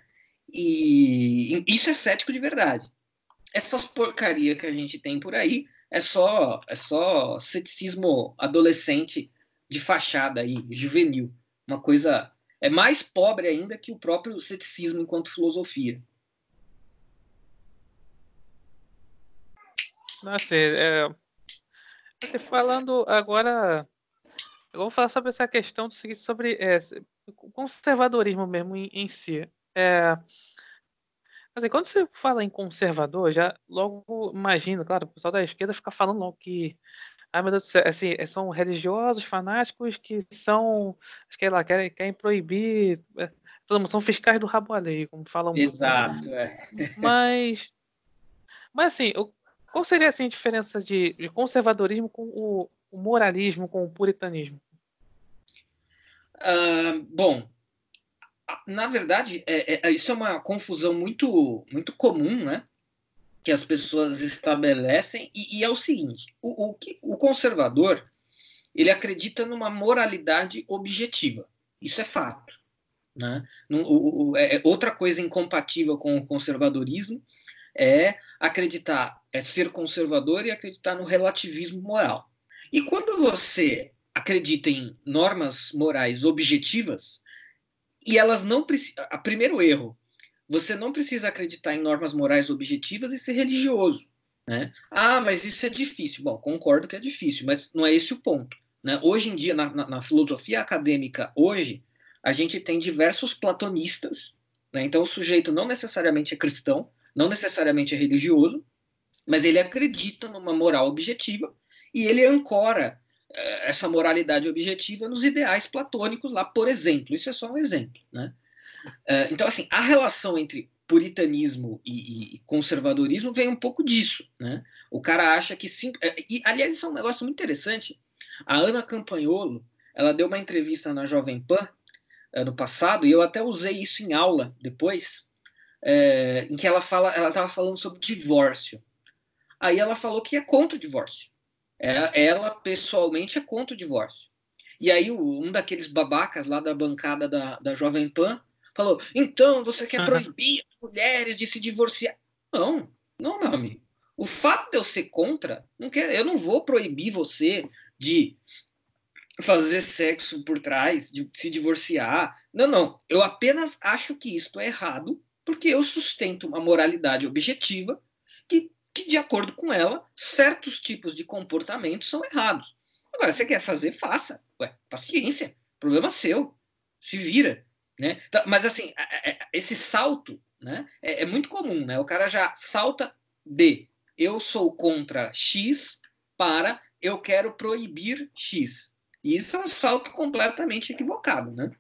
E isso é cético de verdade. Essas porcaria que a gente tem por aí é só é só ceticismo adolescente de fachada aí, juvenil, uma coisa é mais pobre ainda que o próprio ceticismo enquanto filosofia. Nossa, é, falando agora, vamos falar sobre essa questão do seguinte, sobre é, conservadorismo mesmo em, em si. É, assim, quando você fala em conservador, já logo imagino, claro, o pessoal da esquerda fica falando logo que Ai, meu Deus do céu, assim, é, são religiosos fanáticos que são, acho que lá, querem, querem proibir, é, são fiscais do rabo alheio, como falam Exato, muito. é. Mas, mas assim, qual seria assim, a diferença de, de conservadorismo com o, o, moralismo, com o puritanismo? Uh, bom, na verdade, é, é, isso é uma confusão muito, muito comum, né? Que as pessoas estabelecem, e, e é o seguinte: o, o, o conservador ele acredita numa moralidade objetiva. Isso é fato. Né? O, o, é outra coisa incompatível com o conservadorismo é acreditar, é ser conservador e acreditar no relativismo moral. E quando você acredita em normas morais objetivas, e elas não precisam. Primeiro erro, você não precisa acreditar em normas morais objetivas e ser religioso. Né? Ah, mas isso é difícil. Bom, concordo que é difícil, mas não é esse o ponto. Né? Hoje em dia, na, na, na filosofia acadêmica, hoje, a gente tem diversos platonistas. Né? Então, o sujeito não necessariamente é cristão, não necessariamente é religioso, mas ele acredita numa moral objetiva e ele ancora eh, essa moralidade objetiva nos ideais platônicos lá, por exemplo. Isso é só um exemplo, né? Eh, então, assim, a relação entre puritanismo e, e, conservadorismo vem um pouco disso, né? O cara acha que sim, eh, e aliás isso é um negócio muito interessante. A Ana Campanholo, ela deu uma entrevista na Jovem Pan ano passado e eu até usei isso em aula depois é, em que ela fala, ela estava falando sobre divórcio. Aí ela falou que é contra o divórcio. Ela, é, ela pessoalmente é contra o divórcio. E aí um daqueles babacas lá da bancada da, da Jovem Pan falou: então você quer proibir as mulheres de se divorciar? Não, não, meu amigo. O fato de eu ser contra, não quer, eu não vou proibir você de fazer sexo por trás, de se divorciar. Não, não. Eu apenas acho que isto é errado porque eu sustento uma moralidade objetiva que, que, de acordo com ela, certos tipos de comportamentos são errados. Agora, você quer fazer, faça. Ué, paciência. Problema seu. Se vira. Né? Então, mas, assim, esse salto né, é, é muito comum. Né? O cara já salta de eu sou contra X para eu quero proibir X. E isso é um salto completamente equivocado, né?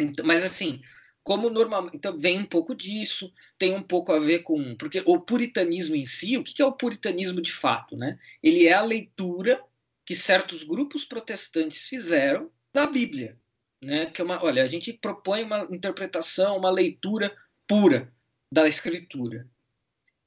Então, mas assim, como normalmente. Então, vem um pouco disso, tem um pouco a ver com. Porque o puritanismo em si, o que é o puritanismo de fato? Né? Ele é a leitura que certos grupos protestantes fizeram da Bíblia. Né? Que é uma, olha, a gente propõe uma interpretação, uma leitura pura da Escritura.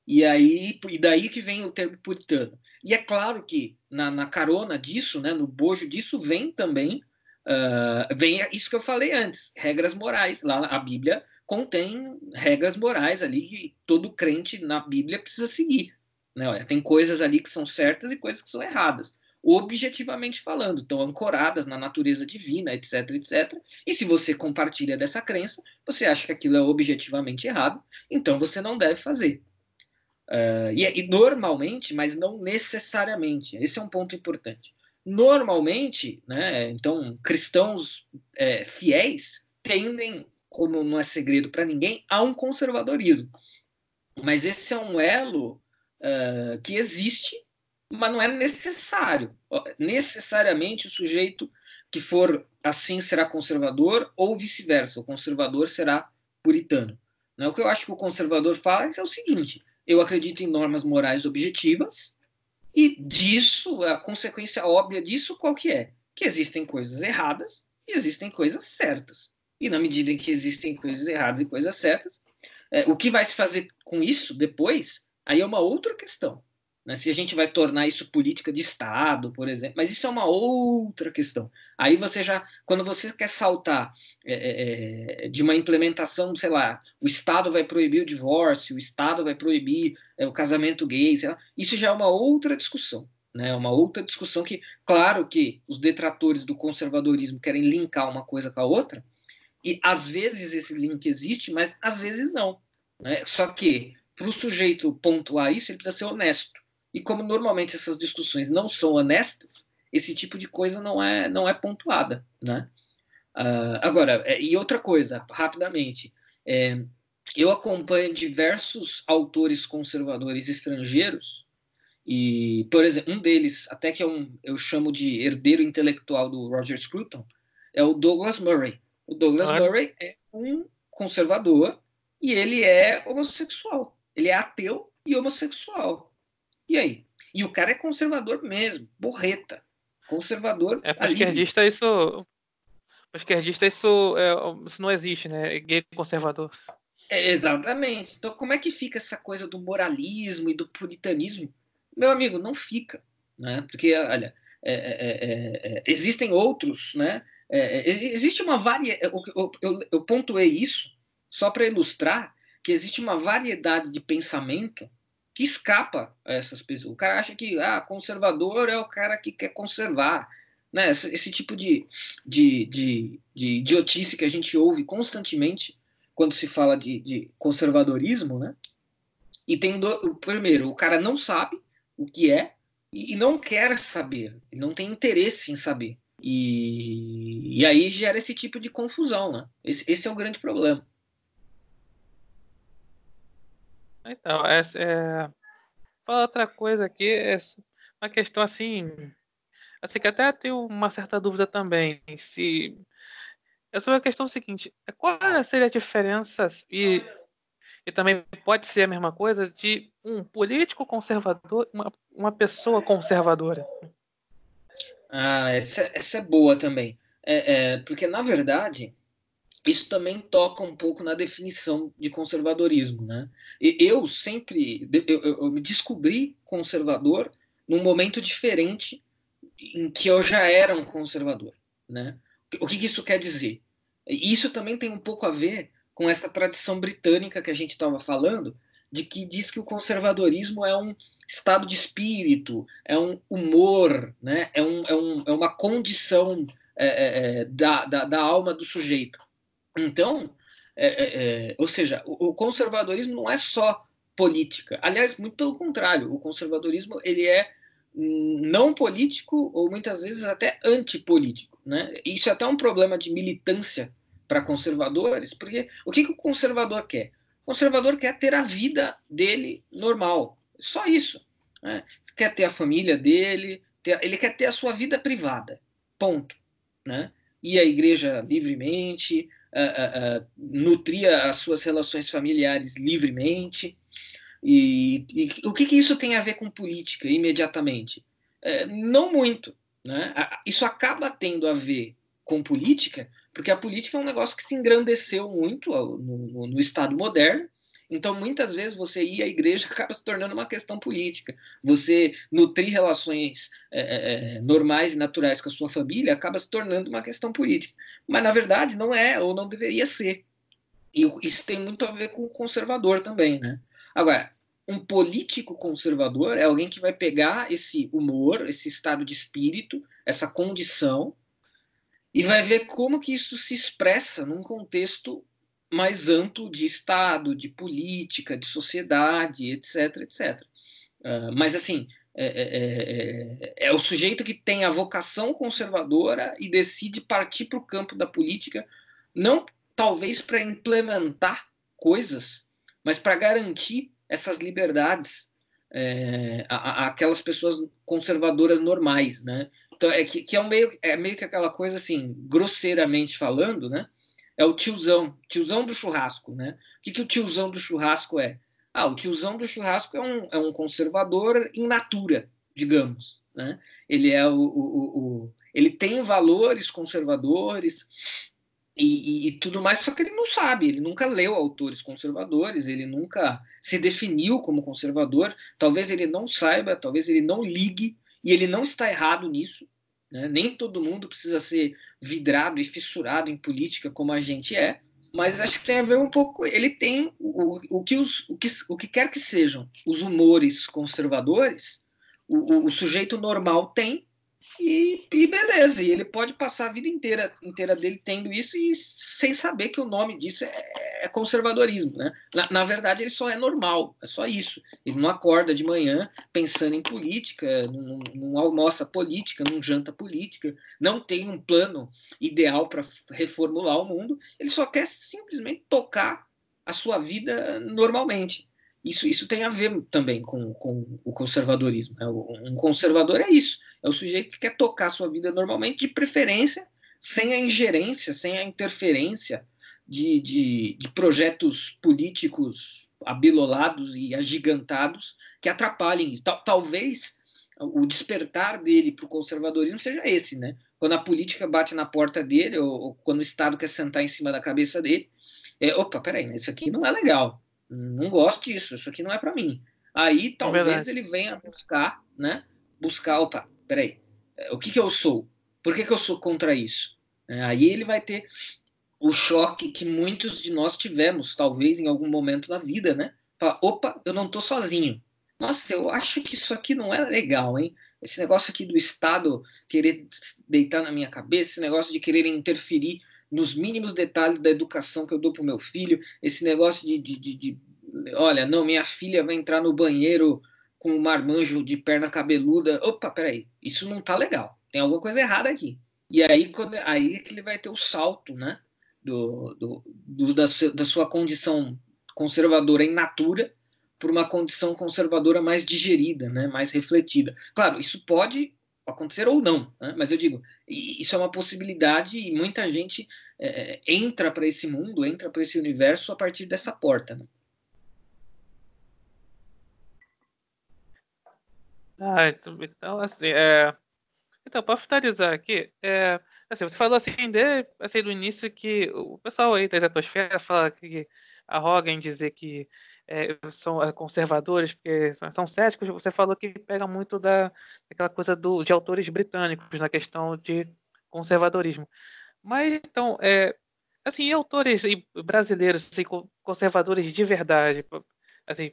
E aí e daí que vem o termo puritano. E é claro que na, na carona disso, né, no bojo disso, vem também uh, vem isso que eu falei antes, regras morais. Lá a Bíblia contém regras morais ali que todo crente na Bíblia precisa seguir. Né? Olha, tem coisas ali que são certas e coisas que são erradas objetivamente falando, estão ancoradas na natureza divina, etc, etc. E se você compartilha dessa crença, você acha que aquilo é objetivamente errado, então você não deve fazer. Uh, e, e, normalmente, mas não necessariamente, esse é um ponto importante. Normalmente, né, então, cristãos é, fiéis tendem, como não é segredo para ninguém, a um conservadorismo. Mas esse é um elo uh, que existe mas não é necessário. Necessariamente o sujeito que for assim será conservador ou vice-versa, o conservador será puritano. Não, o que eu acho que o conservador fala é o seguinte: eu acredito em normas morais objetivas e disso, a consequência óbvia disso qual que é? Que existem coisas erradas e existem coisas certas. E na medida em que existem coisas erradas e coisas certas, é, o que vai se fazer com isso depois, aí é uma outra questão. Né? Se a gente vai tornar isso política de Estado, por exemplo, mas isso é uma outra questão. Aí você já, quando você quer saltar é, é, é, de uma implementação, sei lá, o Estado vai proibir o divórcio, o Estado vai proibir é, o casamento gay, lá, isso já é uma outra discussão. Né, uma outra discussão que, claro que os detratores do conservadorismo querem linkar uma coisa com a outra, e às vezes esse link existe, mas às vezes não. Né? Só que para o sujeito pontuar isso, ele precisa ser honesto. E como normalmente essas discussões não são honestas, esse tipo de coisa não é, não é pontuada, né? Uh, agora, é, e outra coisa, rapidamente, é, eu acompanho diversos autores conservadores estrangeiros e, por exemplo, um deles, até que é um, eu chamo de herdeiro intelectual do Roger Scruton, é o Douglas Murray. O Douglas ah. Murray é um conservador e ele é homossexual. Ele é ateu e homossexual. E aí? E o cara é conservador mesmo, borreta. Conservador. É para esquerdista isso. Para esquerdista isso, é, isso não existe, né? Gay conservador. É, exatamente. Então, como é que fica essa coisa do moralismo e do puritanismo? Meu amigo, não fica. Né? Porque, olha, é, é, é, é existem outros, né? existe uma variedade. Eu, eu, eu pontuei isso só para ilustrar que existe uma variedade de pensamento que escapa a essas pessoas. O cara acha que ah, conservador é o cara que quer conservar. Né? Esse, esse tipo de, de, de, de, idiotice que a gente ouve constantemente quando se fala de, de conservadorismo, né? E tem do, primeiro, o cara não sabe o que é e, e não quer saber, não tem interesse em saber. E, e aí gera esse tipo de confusão, né? Esse, esse é o grande problema. Então, essa é. Fala outra coisa aqui, é uma questão assim. Assim, que até tenho uma certa dúvida também. Se. É sobre a questão seguinte: é qual seria a diferença, e, e também pode ser a mesma coisa, de um político conservador uma, uma pessoa conservadora? Ah, essa, essa é boa também. É, é, porque, na verdade, isso também toca um pouco na definição de conservadorismo. Né? E eu sempre eu, me descobri conservador num momento diferente em que eu já era um conservador. Né? O que, que isso quer dizer? Isso também tem um pouco a ver com essa tradição britânica que a gente estava falando, de que diz que o conservadorismo é um estado de espírito, é um humor, né? é, um, é, um, é uma condição é, é, é da, da, da alma do sujeito. Então, é, é, é, ou seja, o, o, conservadorismo não é só política. Aliás, muito pelo contrário, o conservadorismo ele é não político ou muitas vezes até antipolítico. Né? Isso é até um problema de militância para conservadores, porque o que, que o conservador quer? O conservador quer ter a vida dele normal, só isso. Né? Quer ter a família dele, ter, ele quer ter a sua vida privada, ponto. Né? Ir igreja livremente, nutria as suas relações familiares livremente. E, e o que, que, isso tem a ver com política imediatamente? É, não muito. Né? Isso acaba tendo a ver com política, porque a política é um negócio que se engrandeceu muito no, no, no Estado moderno Então, muitas vezes, você ir à igreja acaba se tornando uma questão política. Você nutrir relações é, é, normais e naturais com a sua família acaba se tornando uma questão política. Mas, na verdade, não é ou não deveria ser. E isso tem muito a ver com o conservador também, né? Agora, um político conservador é alguém que vai pegar esse humor, esse estado de espírito, essa condição, e vai ver como que isso se expressa num contexto mais amplo de Estado, de política, de sociedade, etc, etc. Uh, mas assim, é, é, é, é, o sujeito que tem a vocação conservadora e decide partir para o campo da política, não talvez para implementar coisas, mas para garantir essas liberdades é, a, a, aquelas pessoas conservadoras normais, né? Então é que, que é, um meio, é meio que aquela coisa assim, grosseiramente falando, né? É o tiozão, tiozão do churrasco, né? O que, que o tiozão do churrasco é? Ah, o tiozão do churrasco é um, é um conservador in natura, digamos, né? Ele é o, o, o ele tem valores conservadores, e, e, e, tudo mais, só que ele não sabe, ele nunca leu autores conservadores, ele nunca se definiu como conservador, talvez ele não saiba, talvez ele não ligue, e ele não está errado nisso. Né? Nem todo mundo precisa ser vidrado e fissurado em política como a gente é, mas acho que tem a ver um pouco. Ele tem o, o, que, os, o, que, o que quer que sejam os humores conservadores, o, o, o sujeito normal tem, e, e, beleza, e ele pode passar a vida inteira, inteira dele tendo isso e sem saber que o nome disso é, é conservadorismo, né? Na, na, verdade, ele só é normal, é só isso. Ele não acorda de manhã pensando em política, não, não almoça política, não janta política, não tem um plano ideal para reformular o mundo, ele só quer simplesmente tocar a sua vida normalmente. Isso, isso tem a ver também com, com o conservadorismo. Né? Um conservador é isso, é o sujeito que quer tocar sua vida normalmente, de preferência, sem a ingerência, sem a interferência de, de, de projetos políticos abilolados e agigantados que atrapalhem. Tal, talvez o despertar dele para o conservadorismo seja esse, né? Quando a política bate na porta dele, ou, ou, quando o Estado quer sentar em cima da cabeça dele, é, opa, peraí, isso aqui não é legal não gosto disso, isso aqui não é para mim. Aí é talvez é ele venha buscar, né? Buscar, opa, peraí, é, o que, que eu sou? Por que, que eu sou contra isso? É, aí ele vai ter o choque que muitos de nós tivemos, talvez em algum momento da vida, né? Fala, opa, eu não tô sozinho. Nossa, eu acho que isso aqui não é legal, hein? Esse negócio aqui do Estado querer deitar na minha cabeça, esse negócio de querer interferir nos mínimos detalhes da educação que eu dou para o meu filho, esse negócio de, de, de, de, olha, não, minha filha vai entrar no banheiro com um marmanjo de perna cabeluda. Opa, peraí, isso não tá legal. Tem alguma coisa errada aqui. E aí, quando, aí é que ele vai ter o salto, né? Do, do, do da, da sua condição conservadora em natura para uma condição conservadora mais digerida, né, mais refletida. Claro, isso pode acontecer ou não, né? mas eu digo, isso é uma possibilidade e muita gente é, é entra para esse mundo, entra para esse universo a partir dessa porta. Né? Ah, então, então assim, é... então para finalizar aqui, é... assim, você falou assim, de, assim do início que o pessoal aí da exatosfera fala que arrogam em dizer que é, são é, conservadores, porque são céticos, você falou que pega muito da, daquela coisa do, de autores britânicos na questão de conservadorismo. Mas, então, é, assim, autores brasileiros, assim, conservadores de verdade, assim,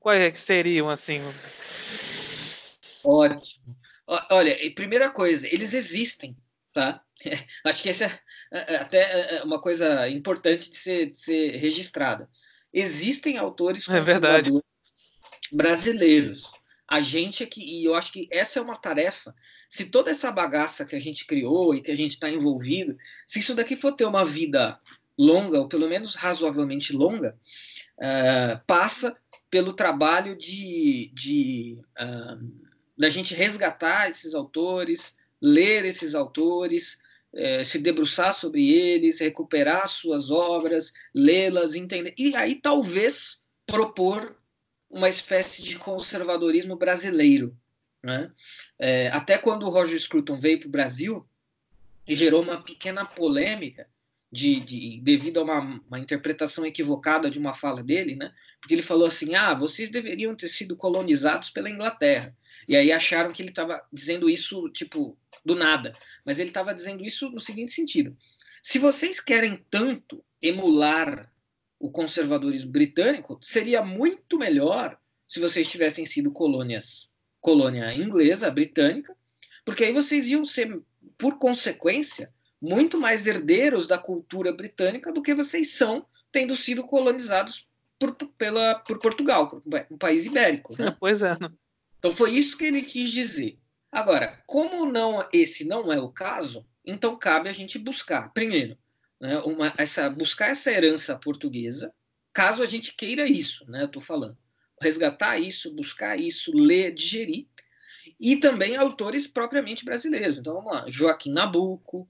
quais seriam, assim? Ótimo. Olha, primeira coisa, eles existem, tá? Acho que essa é, é, é até uma coisa importante de ser, de ser registrada existem autores é verdade. brasileiros. A gente aqui, e eu acho que essa é uma tarefa. Se toda essa bagaça que a gente criou e que a gente está envolvido, se isso daqui for ter uma vida longa, ou pelo menos razoavelmente longa, uh, passa pelo trabalho de, de uh, da gente resgatar esses autores, ler esses autores, é, se debruçar sobre eles, recuperar suas obras, lê-las, entender. E aí talvez propor uma espécie de conservadorismo brasileiro. Né? É, até quando o Roger Scruton veio para o Brasil, gerou uma pequena polêmica, de, de, devido a uma, uma, interpretação equivocada de uma fala dele, né? Porque ele falou assim: ah, vocês deveriam ter sido colonizados pela Inglaterra. E aí acharam que ele estava dizendo isso, tipo, do nada. Mas ele estava dizendo isso no seguinte sentido: se vocês querem tanto emular o conservadorismo britânico, seria muito melhor se vocês tivessem sido colônias, colônia inglesa, britânica, porque aí vocês iam ser, por consequência, muito mais herdeiros da cultura britânica do que vocês são, tendo sido colonizados por, pela, por Portugal, por um país ibérico. Né? pois é. Então foi isso que ele quis dizer. Agora, como não esse não é o caso, então cabe a gente buscar, primeiro, né, uma, essa, buscar essa herança portuguesa, caso a gente queira isso, né, eu estou falando. Resgatar isso, buscar isso, ler, digerir, e também autores propriamente brasileiros. Então vamos lá, Joaquim Nabuco,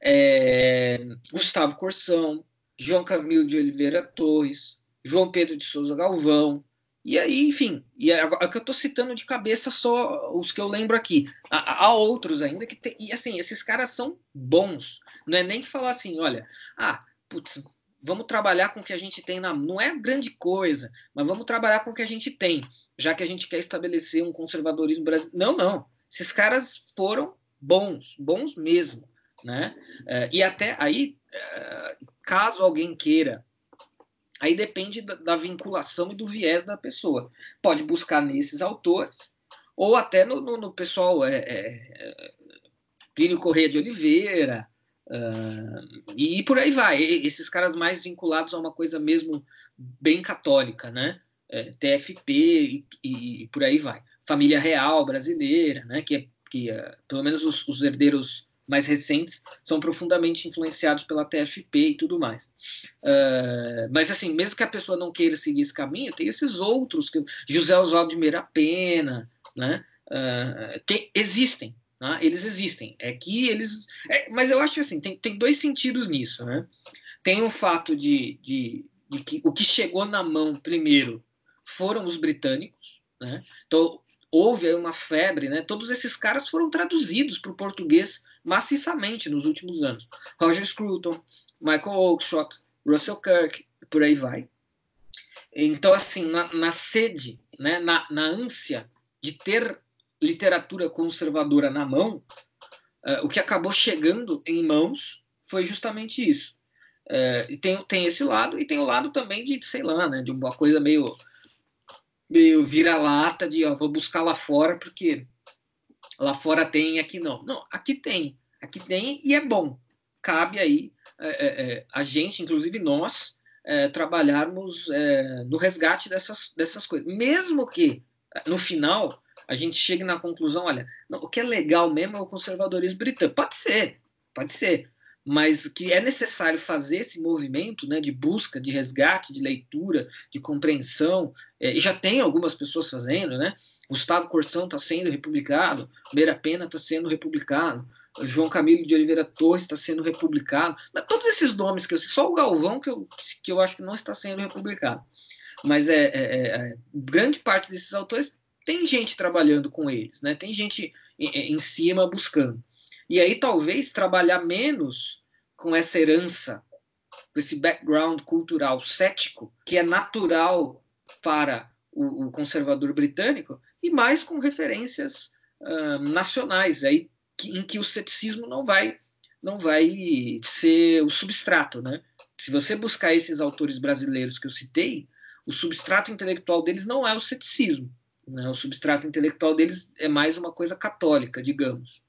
é, Gustavo Corsão, João Camilo de Oliveira Torres, João Pedro de Souza Galvão, e aí, enfim, e agora que eu estou citando de cabeça só os que eu lembro aqui. Há, há outros ainda que tem. E assim, esses caras são bons. Não é nem falar assim, olha, ah, putz, vamos trabalhar com o que a gente tem na. Não é grande coisa, mas vamos trabalhar com o que a gente tem, já que a gente quer estabelecer um conservadorismo brasileiro. Não, não. Esses caras foram bons, bons mesmo. Né? Uh, e até aí, caso alguém queira, aí depende da, vinculação e do viés da pessoa. Pode buscar nesses autores, ou até no, no, no pessoal é, é, Plínio Corrêa de Oliveira, uh, e por aí vai. Esses caras mais vinculados a uma coisa mesmo bem católica, né? É, TFP e, e, por aí vai. Família Real brasileira, né? Que, é, que é, pelo menos os, os herdeiros mais recentes são profundamente influenciados pela TFP e tudo mais. Uh, mas assim, mesmo que a pessoa não queira seguir esse caminho, tem esses outros, que, José Oswaldo de Meira Pena, né? Uh, que existem, né? eles existem. É que eles. É, mas eu acho que assim, tem, tem dois sentidos nisso, né? Tem o fato de, de, de que o que chegou na mão primeiro foram os britânicos, né? Então houve uma febre, né? Todos esses caras foram traduzidos para o português maciçamente nos últimos anos. Roger Scruton, Michael Oakeshott, Russell Kirk, por aí vai. Então, assim, na, na sede, né, na, na, ânsia de ter literatura conservadora na mão, uh, o que acabou chegando em mãos foi justamente isso. Uh, tem, tem esse lado, e tem o lado também de, sei lá, né, de uma coisa meio, meio vira-lata, de ó, vou buscar lá fora, porque lá fora tem, aqui não. Não, aqui tem. Aqui tem e é bom. Cabe aí é, é, é a gente, inclusive nós, é, trabalharmos é, no resgate dessas, dessas coisas. Mesmo que, no final, a gente chegue na conclusão, olha, não, o que é legal mesmo é o conservadorismo britânico. Pode ser, pode ser mas que é necessário fazer esse movimento né, de busca, de resgate, de leitura, de compreensão, é, e já tem algumas pessoas fazendo, né? Gustavo Corsão está sendo republicado, Meira Pena está sendo republicado, João Camilo de Oliveira Torres está sendo republicado, todos esses nomes que eu sei, só o Galvão que eu, que eu acho que não está sendo republicado, mas é, é, é, é grande parte desses autores tem gente trabalhando com eles, né? Tem gente em, em cima buscando. E aí talvez trabalhar menos com essa herança, com esse background cultural cético, que é natural para o, o conservador britânico, e mais com referências uh, nacionais, aí, que, em que o ceticismo não vai, não vai ser o substrato. Né? Se você buscar esses autores brasileiros que eu citei, o substrato intelectual deles não é o ceticismo. Né? O substrato intelectual deles é mais uma coisa católica, digamos.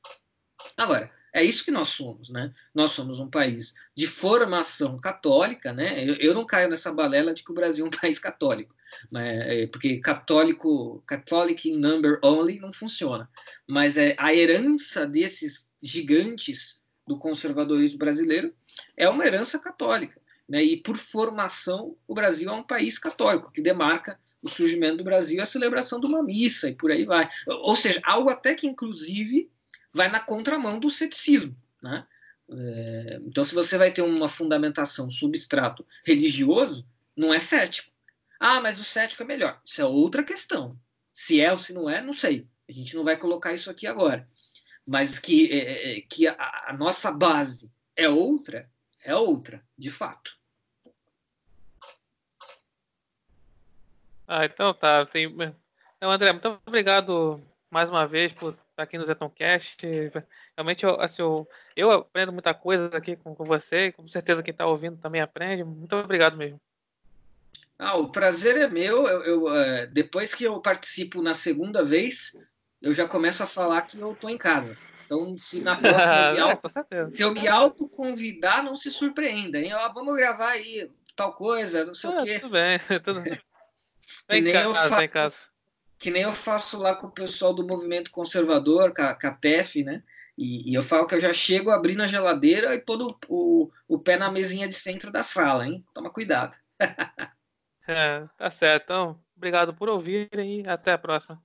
Agora, é isso que nós somos, né? Nós somos um país de formação católica, né? Eu, eu não caio nessa balela de que o Brasil é um país católico, mas, é, porque católico, catholic in number only não funciona. Mas é a herança desses gigantes do conservadorismo brasileiro é uma herança católica, né? E por formação o Brasil é um país católico que demarca o surgimento do Brasil, a celebração de uma missa e por aí vai. Ou seja, algo até que inclusive vai na contramão do ceticismo. Né? É, então, se você vai ter uma fundamentação substrato religioso, não é cético. Ah, mas o cético é melhor. Isso é outra questão. Se é ou se não é, não sei. A gente não vai colocar isso aqui agora. Mas que, é, é, é que a, a, nossa base é outra, é outra, de fato. Ah, então tá. Tem... Então, André, muito obrigado mais uma vez por aqui no Zetoncast. Realmente, eu, assim, eu, eu aprendo muita coisa aqui com, com você, com certeza quem está ouvindo também aprende. Muito obrigado mesmo. Ah, o prazer é meu. Eu, eu é, depois que eu participo na segunda vez, eu já começo a falar que eu estou em casa. Então, se na próxima eu é, se eu me autoconvidar, não se surpreenda, hein? Ó, vamos gravar aí tal coisa, não sei ah, o quê. Tudo bem, tudo bem. nem casa, eu fa... que nem eu faço lá com o pessoal do movimento conservador, com a, com a né? E, e, eu falo que eu já chego abrindo a geladeira e pondo o, o pé na mesinha de centro da sala, hein? Toma cuidado. é, tá certo. Então, obrigado por ouvirem e até a próxima.